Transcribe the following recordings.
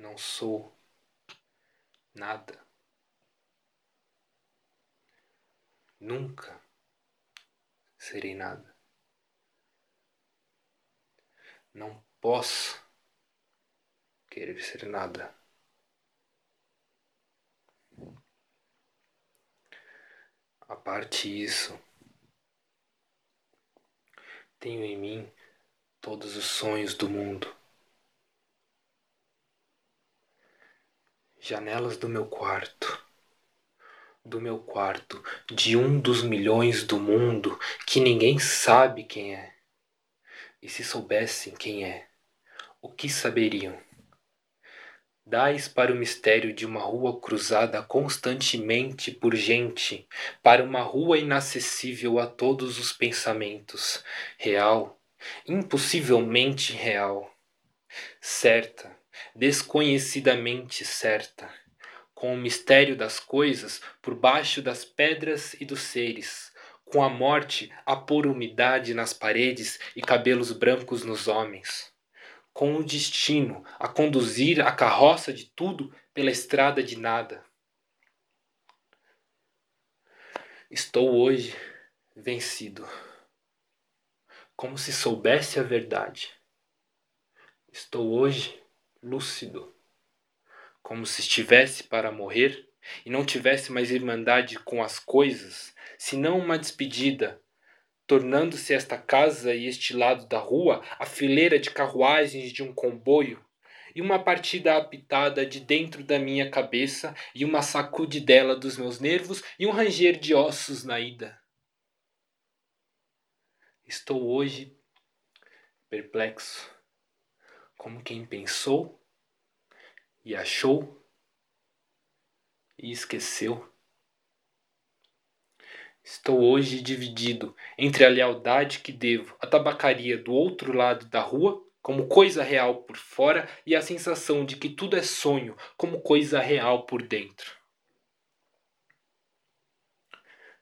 não sou nada. Nunca serei nada. Não posso querer ser nada. A parte isso, tenho em mim todos os sonhos do mundo. Janelas do meu quarto, do meu quarto, de um dos milhões do mundo que ninguém sabe quem é. E se soubessem quem é, o que saberiam? Dais para o mistério de uma rua cruzada constantemente por gente, para uma rua inacessível a todos os pensamentos, real, impossivelmente real, certa, desconhecidamente certa, com o mistério das coisas por baixo das pedras e dos seres, com a morte a pôr umidade nas paredes e cabelos brancos nos homens, com o destino a conduzir a carroça de tudo pela estrada de nada. Estou hoje vencido, como se soubesse a verdade. Estou hoje lúcido, como se estivesse para morrer e não tivesse mais irmandade com as coisas, senão uma despedida, tornando-se esta casa e este lado da rua a fileira de carruagens de um comboio e uma partida apitada de dentro da minha cabeça e uma sacudidela dos meus nervos e um ranger de ossos na ida. Estou hoje perplexo como quem pensou e achou e esqueceu. Estou hoje dividido entre a lealdade que devo à tabacaria do outro lado da rua, como coisa real por fora, e a sensação de que tudo é sonho, como coisa real por dentro.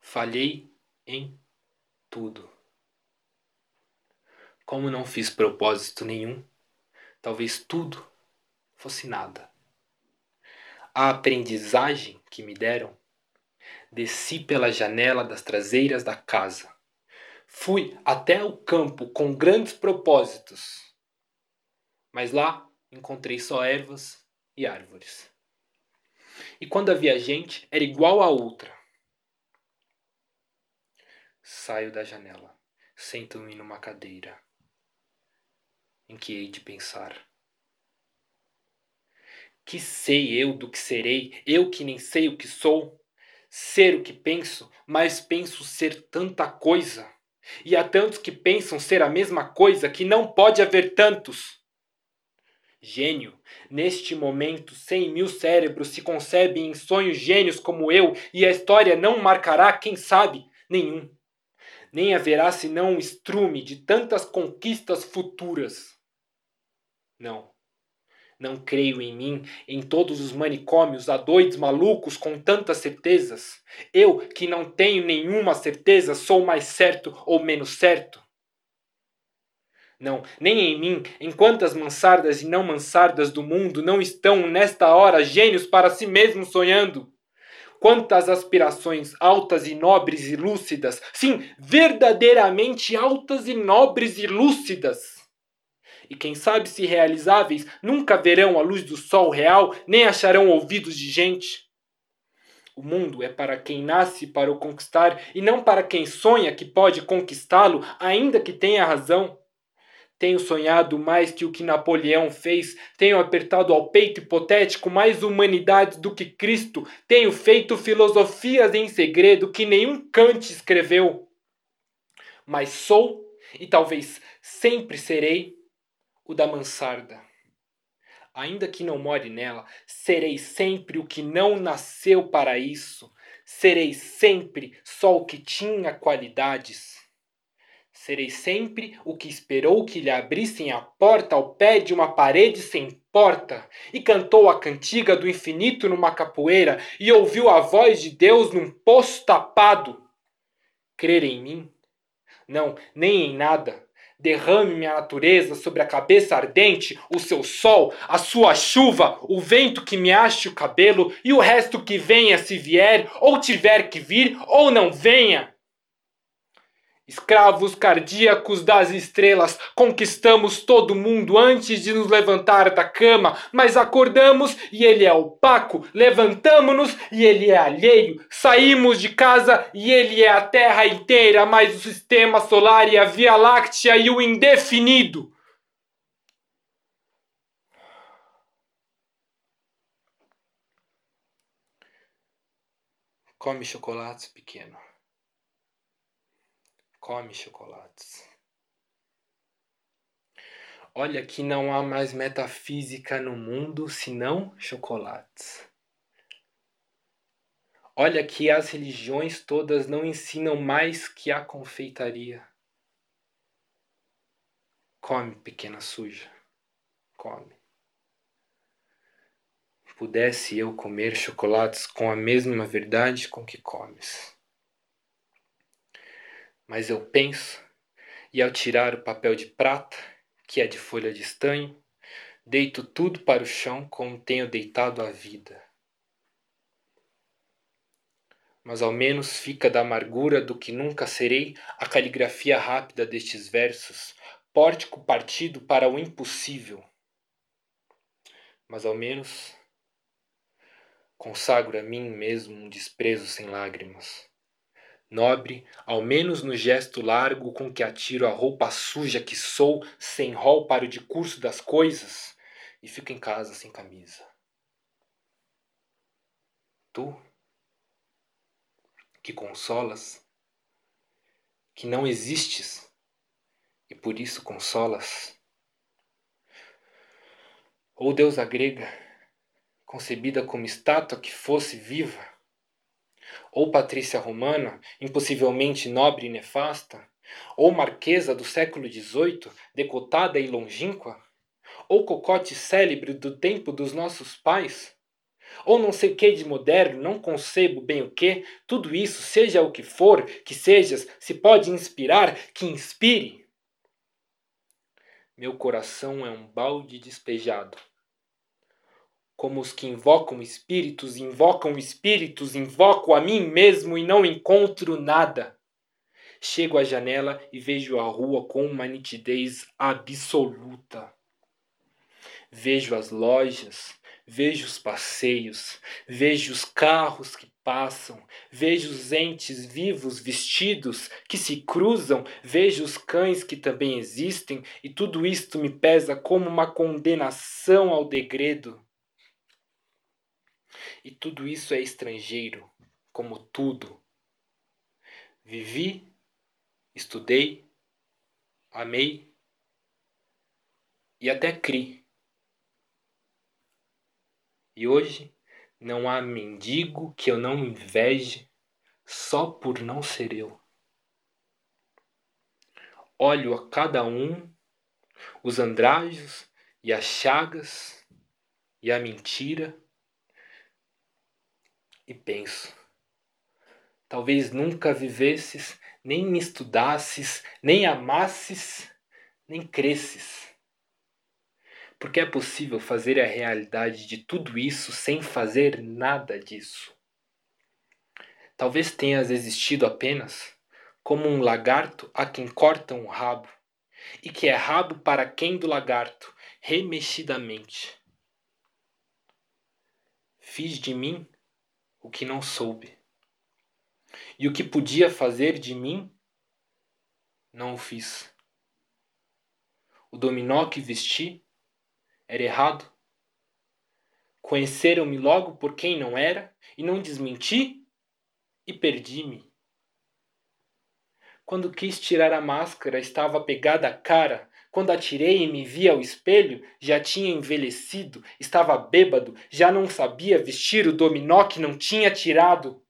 Falhei em tudo. Como não fiz propósito nenhum, talvez tudo fosse nada. A aprendizagem que me deram, desci pela janela das traseiras da casa. Fui até o campo com grandes propósitos, mas lá encontrei só ervas e árvores. E quando havia gente, era igual a outra. Saio da janela, sento-me numa cadeira em que hei de pensar. Que sei eu do que serei, eu que nem sei o que sou? Ser o que penso, mas penso ser tanta coisa. E há tantos que pensam ser a mesma coisa que não pode haver tantos. Gênio, neste momento, cem mil cérebros se concebem em sonhos gênios como eu, e a história não marcará, quem sabe, nenhum. Nem haverá senão um estrume de tantas conquistas futuras. Não. Não creio em mim, em todos os manicômios, a doidos malucos com tantas certezas. Eu, que não tenho nenhuma certeza, sou mais certo ou menos certo. Não, nem em mim, em quantas mansardas e não mansardas do mundo não estão nesta hora gênios para si mesmos sonhando. Quantas aspirações altas e nobres e lúcidas, sim, verdadeiramente altas e nobres e lúcidas e quem sabe se realizáveis, nunca verão a luz do sol real, nem acharão ouvidos de gente. O mundo é para quem nasce para o conquistar e não para quem sonha que pode conquistá-lo, ainda que tenha razão. Tenho sonhado mais que o que Napoleão fez, tenho apertado ao peito hipotético mais humanidade do que Cristo, tenho feito filosofias em segredo que nenhum Kant escreveu. Mas sou, e talvez sempre serei, o da mansarda. Ainda que não more nela, serei sempre o que não nasceu para isso. Serei sempre só o que tinha qualidades. Serei sempre o que esperou que lhe abrissem a porta ao pé de uma parede sem porta, e cantou a cantiga do infinito numa capoeira, e ouviu a voz de Deus num poço tapado. Crer em mim? Não, nem em nada Derrame minha natureza sobre a cabeça ardente, o seu sol, a sua chuva, o vento que me ache o cabelo e o resto que venha se vier, ou tiver que vir, ou não venha. Escravos cardíacos das estrelas, conquistamos todo mundo antes de nos levantar da cama, mas acordamos e ele é opaco, levantamos-nos e ele é alheio, saímos de casa e ele é a Terra inteira, mais o sistema solar e a Via Láctea e o indefinido. Come chocolates, pequeno come chocolates. Olha que não há mais metafísica no mundo senão chocolates. Olha que as religiões todas não ensinam mais que a confeitaria. Come, pequena suja, come. Pudesse eu comer chocolates com a mesma verdade com que comes. Mas eu penso, e ao tirar o papel de prata, que é de folha de estanho, deito tudo para o chão como tenho deitado a vida. Mas ao menos fica da amargura do que nunca serei a caligrafia rápida destes versos, pórtico partido para o impossível. Mas ao menos consagro a mim mesmo um desprezo sem lágrimas nobre, ao menos no gesto largo com que atiro a roupa suja que sou, sem rol para o discurso das coisas, e fico em casa sem camisa. Tu, que consolas, que não existes, e por isso consolas. Ou deusa grega, concebida como estátua que fosse viva, ou Patrícia Romana, impossivelmente nobre e nefasta, ou Marquesa do século XVIII, decotada e longínqua, ou cocote célebre do tempo dos nossos pais, ou não sei que de moderno, não concebo bem o que, tudo isso, seja o que for, que sejas, se pode inspirar, que inspire. Meu coração é um balde despejado como os que invocam espíritos, invocam espíritos, invoco a mim mesmo e não encontro nada. Chego à janela e vejo a rua com uma nitidez absoluta. Vejo as lojas, vejo os passeios, vejo os carros que passam, vejo os entes vivos vestidos que se cruzam, vejo os cães que também existem, e tudo isto me pesa como uma condenação ao degredo. E tudo isso é estrangeiro, como tudo. Vivi, estudei, amei e até criei. E hoje não há mendigo que eu não inveje só por não ser eu. Olho a cada um os andrajos e as chagas e a mentira e penso: talvez nunca vivesses, nem estudasses, nem amasses, nem cresces. Porque é possível fazer a realidade de tudo isso sem fazer nada disso. Talvez tenhas existido apenas como um lagarto a quem cortam o rabo, e que é rabo para quem do lagarto, remexidamente. Fiz de mim o que não soube. E o que podia fazer de mim, não o fiz. O dominó que vesti era errado. Conheceram-me logo por quem não era e não desmenti e perdi-me. Quando quis tirar a máscara, estava pegada à cara quando atirei e me vi ao espelho, já tinha envelhecido, estava bêbado, já não sabia vestir o dominó que não tinha tirado.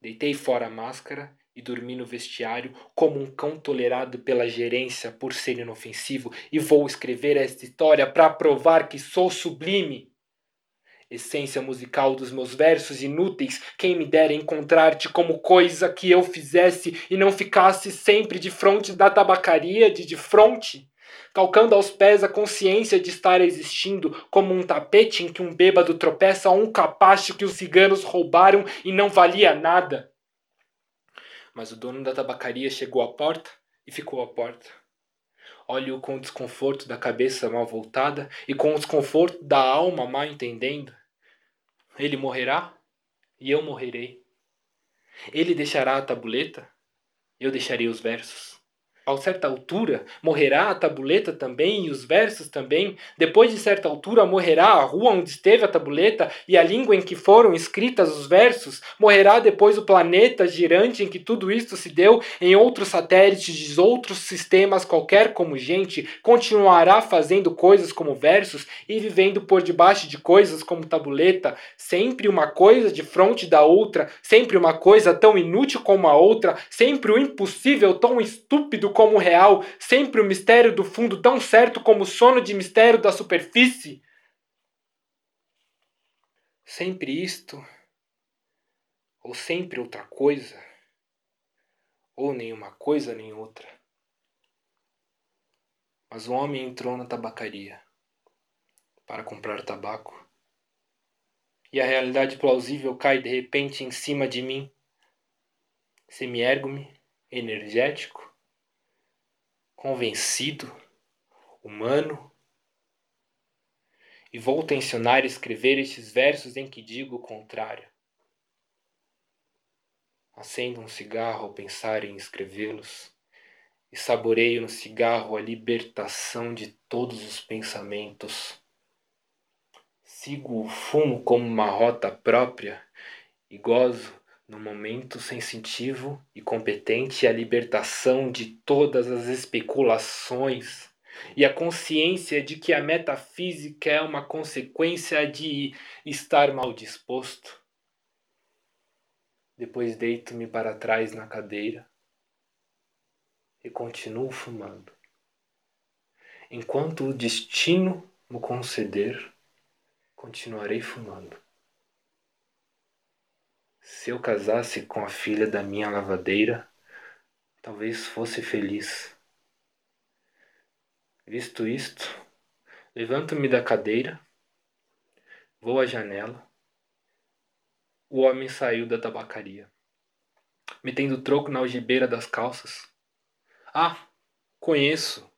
Deitei fora a máscara e dormi no vestiário como um cão tolerado pela gerência por ser inofensivo e vou escrever esta história para provar que sou sublime. Essência musical dos meus versos inúteis, quem me dera encontrar-te como coisa que eu fizesse e não ficasse sempre de fronte da tabacaria de de fronte, calcando aos pés a consciência de estar existindo como um tapete em que um bêbado tropeça um capacho que os ciganos roubaram e não valia nada. Mas o dono da tabacaria chegou à porta e ficou à porta. Olho com o desconforto da cabeça mal voltada e com o desconforto da alma mal entendendo. Ele morrerá e eu morrerei. Ele deixará a tabuleta, eu deixarei os versos a certa altura, morrerá a tabuleta também e os versos também. Depois de certa altura, morrerá a rua onde esteve a tabuleta e a língua em que foram escritas os versos. Morrerá depois o planeta girante em que tudo isto se deu, em outros satélites de outros sistemas qualquer como gente, continuará fazendo coisas como versos e vivendo por debaixo de coisas como tabuleta, sempre uma coisa de fronte da outra, sempre uma coisa tão inútil como a outra, sempre o impossível tão estúpido como real, sempre o mistério do fundo tão certo como o sono de mistério da superfície? Sempre isto, ou sempre outra coisa, ou nenhuma coisa nem outra. Mas o homem entrou na tabacaria para comprar tabaco. E a realidade plausível cai de repente em cima de mim. Semi-ergo-me, energético, convencido, humano, e vou tensionar escrever estes versos em que digo o contrário. Acendo um cigarro ao pensar em escrevê-los e saboreio no cigarro a libertação de todos os pensamentos. Sigo o fumo como uma rota própria e gozo no momento sensitivo e competente a libertação de todas as especulações e a consciência de que a metafísica é uma consequência de estar mal disposto. Depois deito-me para trás na cadeira e continuo fumando. Enquanto o destino me conceder, continuarei fumando. Se eu casasse com a filha da minha lavadeira, talvez fosse feliz. Visto isto, levanto-me da cadeira, vou à janela. O homem saiu da tabacaria, metendo troco na algibeira das calças. Ah, conheço.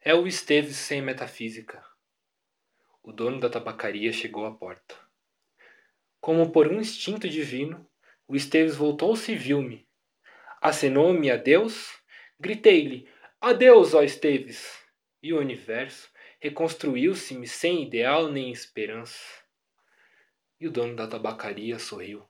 É o Esteves sem metafísica. O dono da tabacaria chegou à porta. Como por um instinto divino, o Esteves voltou-se e viu-me. Acenou-me adeus, gritei-lhe: Adeus, ó Esteves! E o universo reconstruiu-se-me sem ideal nem esperança. E o dono da tabacaria sorriu.